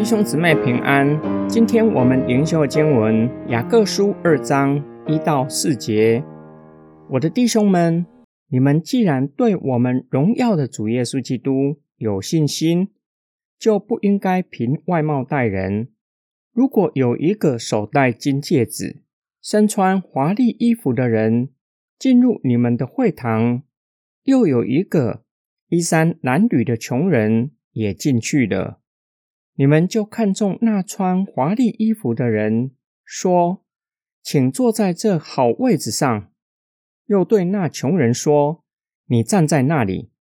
弟兄姊妹平安。今天我们灵修的经文雅各书二章一到四节。我的弟兄们，你们既然对我们荣耀的主耶稣基督有信心，就不应该凭外貌待人。如果有一个手戴金戒指、身穿华丽衣服的人进入你们的会堂，又有一个衣衫褴褛的穷人也进去了。你们就看中那穿华丽衣服的人，说：“请坐在这好位置上。”又对那穷人说：“你站在那里。”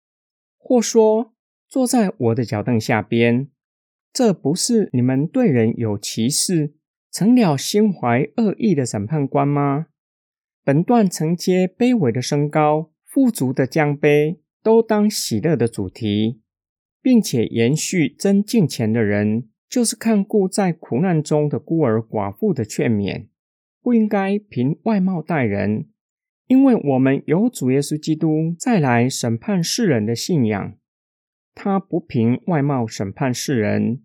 或说：“坐在我的脚凳下边。”这不是你们对人有歧视，成了心怀恶意的审判官吗？本段承接卑微的升高、富足的降卑，都当喜乐的主题。并且延续真敬虔的人，就是看顾在苦难中的孤儿寡妇的劝勉，不应该凭外貌待人，因为我们有主耶稣基督再来审判世人的信仰，他不凭外貌审判世人，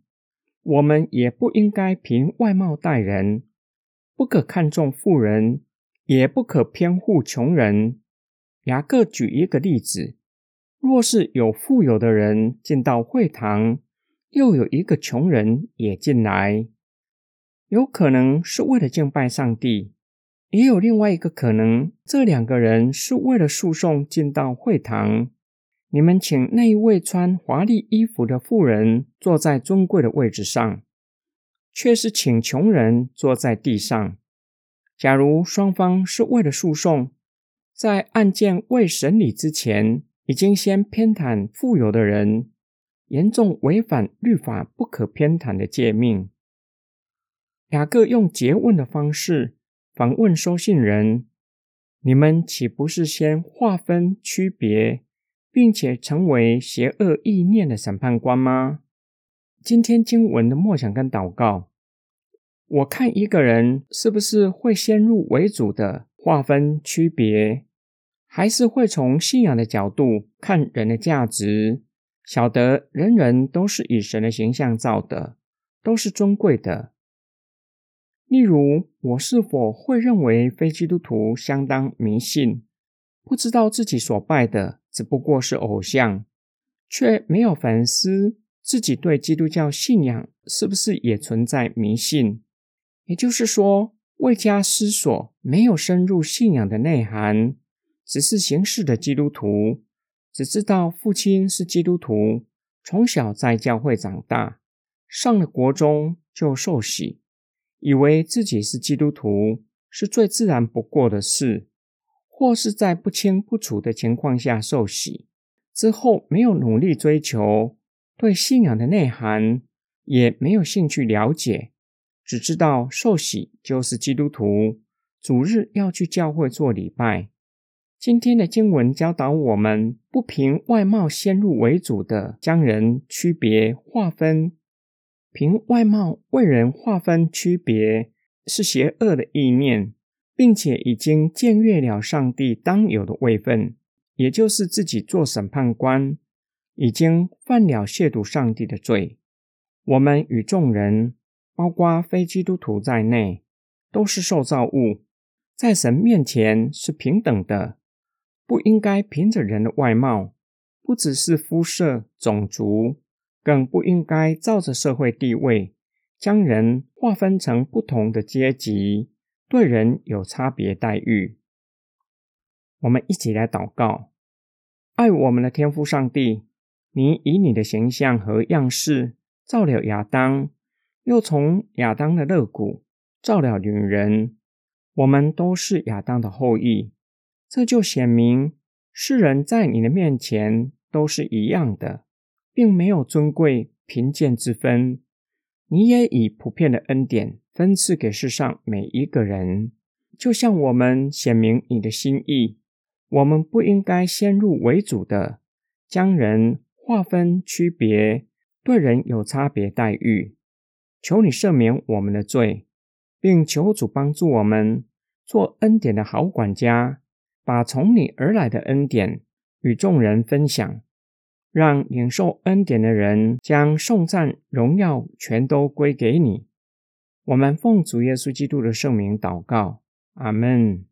我们也不应该凭外貌待人，不可看重富人，也不可偏护穷人。雅各举一个例子。若是有富有的人进到会堂，又有一个穷人也进来，有可能是为了敬拜上帝，也有另外一个可能，这两个人是为了诉讼进到会堂。你们请那一位穿华丽衣服的妇人坐在尊贵的位置上，却是请穷人坐在地上。假如双方是为了诉讼，在案件未审理之前。已经先偏袒富有的人，严重违反律法不可偏袒的诫命。雅各用诘问的方式访问收信人：“你们岂不是先划分区别，并且成为邪恶意念的审判官吗？”今天经文的默想跟祷告，我看一个人是不是会先入为主的划分区别。还是会从信仰的角度看人的价值，晓得人人都是以神的形象造的，都是尊贵的。例如，我是否会认为非基督徒相当迷信，不知道自己所拜的只不过是偶像，却没有反思自己对基督教信仰是不是也存在迷信？也就是说，未加思索，没有深入信仰的内涵。只是形式的基督徒，只知道父亲是基督徒，从小在教会长大，上了国中就受洗，以为自己是基督徒是最自然不过的事，或是在不清不楚的情况下受洗之后，没有努力追求对信仰的内涵，也没有兴趣了解，只知道受洗就是基督徒，主日要去教会做礼拜。今天的经文教导我们，不凭外貌先入为主的将人区别划分，凭外貌为人划分区别是邪恶的意念，并且已经僭越了上帝当有的位分，也就是自己做审判官，已经犯了亵渎上帝的罪。我们与众人，包括非基督徒在内，都是受造物，在神面前是平等的。不应该凭着人的外貌，不只是肤色、种族，更不应该照着社会地位将人划分成不同的阶级，对人有差别待遇。我们一起来祷告：爱我们的天父上帝，你以你的形象和样式造了亚当，又从亚当的肋骨造了女人，我们都是亚当的后裔。这就显明世人在你的面前都是一样的，并没有尊贵贫贱之分。你也以普遍的恩典分赐给世上每一个人，就像我们显明你的心意。我们不应该先入为主的将人划分区别，对人有差别待遇。求你赦免我们的罪，并求主帮助我们做恩典的好管家。把从你而来的恩典与众人分享，让领受恩典的人将颂赞、荣耀全都归给你。我们奉主耶稣基督的圣名祷告，阿门。